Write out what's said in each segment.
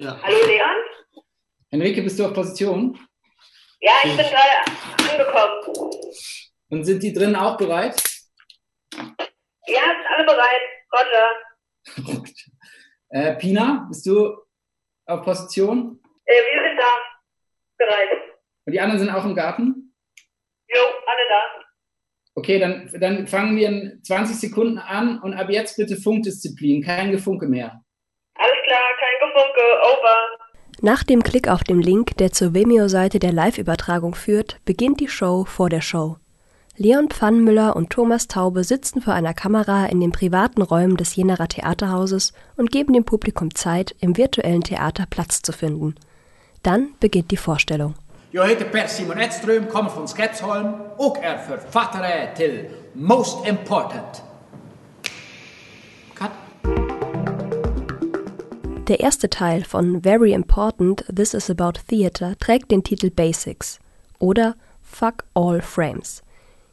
Ja. Hallo Leon? Henrike, bist du auf Position? Ja, ich bin gerade angekommen. Und sind die drinnen auch bereit? Ja, sind alle bereit. Roger. Äh, Pina, bist du auf Position? Äh, wir sind da. Bereit. Und die anderen sind auch im Garten? Jo, alle da. Okay, dann, dann fangen wir in 20 Sekunden an und ab jetzt bitte Funkdisziplin, kein Gefunke mehr. Klar, kein Gefunke, over. Nach dem Klick auf den Link, der zur Vimeo-Seite der Live-Übertragung führt, beginnt die Show vor der Show. Leon Pfannmüller und Thomas Taube sitzen vor einer Kamera in den privaten Räumen des Jenaer Theaterhauses und geben dem Publikum Zeit, im virtuellen Theater Platz zu finden. Dann beginnt die Vorstellung. Jag heter Per Simon Edström, kommer från Skeppsholm och är författare till Most Important. Der erste Teil von Very Important This is About Theater trägt den Titel Basics oder Fuck All Frames.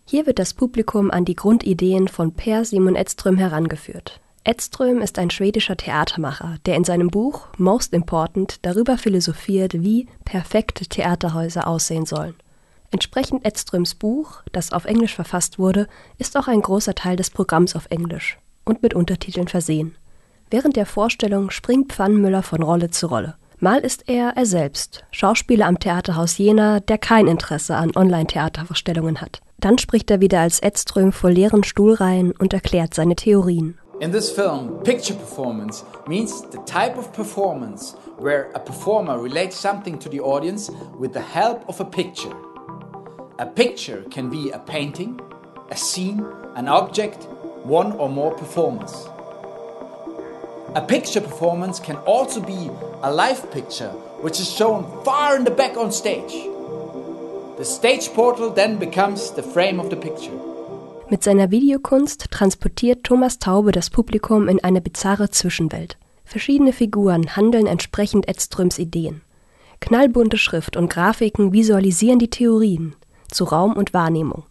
Hier wird das Publikum an die Grundideen von Per Simon Edström herangeführt. Edström ist ein schwedischer Theatermacher, der in seinem Buch Most Important darüber philosophiert, wie perfekte Theaterhäuser aussehen sollen. Entsprechend Edströms Buch, das auf Englisch verfasst wurde, ist auch ein großer Teil des Programms auf Englisch und mit Untertiteln versehen. Während der Vorstellung springt Pfannmüller von Rolle zu Rolle. Mal ist er er selbst, Schauspieler am Theaterhaus Jena, der kein Interesse an Online-Theatervorstellungen hat. Dann spricht er wieder als Edström vor leeren Stuhlreihen und erklärt seine Theorien. In this film, picture performance means the type of performance where a performer relates something to the audience with the help of a picture. A picture can be a painting, a scene, an object, one or more performers. A picture performance can also be a live picture which is shown far in the back on stage. The stage portal then becomes the frame of the picture. Mit seiner Videokunst transportiert Thomas Taube das Publikum in eine bizarre Zwischenwelt. Verschiedene Figuren handeln entsprechend Edströms Ideen. Knallbunte Schrift und Grafiken visualisieren die Theorien zu Raum und Wahrnehmung.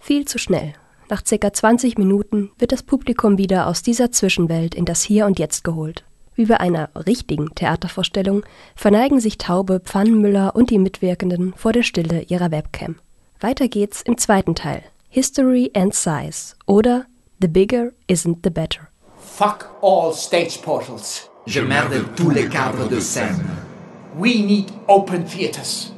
Viel zu schnell. Nach ca. 20 Minuten wird das Publikum wieder aus dieser Zwischenwelt in das Hier und Jetzt geholt. Wie bei einer richtigen Theatervorstellung verneigen sich Taube, Pfannenmüller und die Mitwirkenden vor der Stille ihrer Webcam. Weiter geht's im zweiten Teil. History and Size oder The Bigger Isn't the Better. Fuck all stage portals. Je merde tous les cadres de scène. We need open theaters.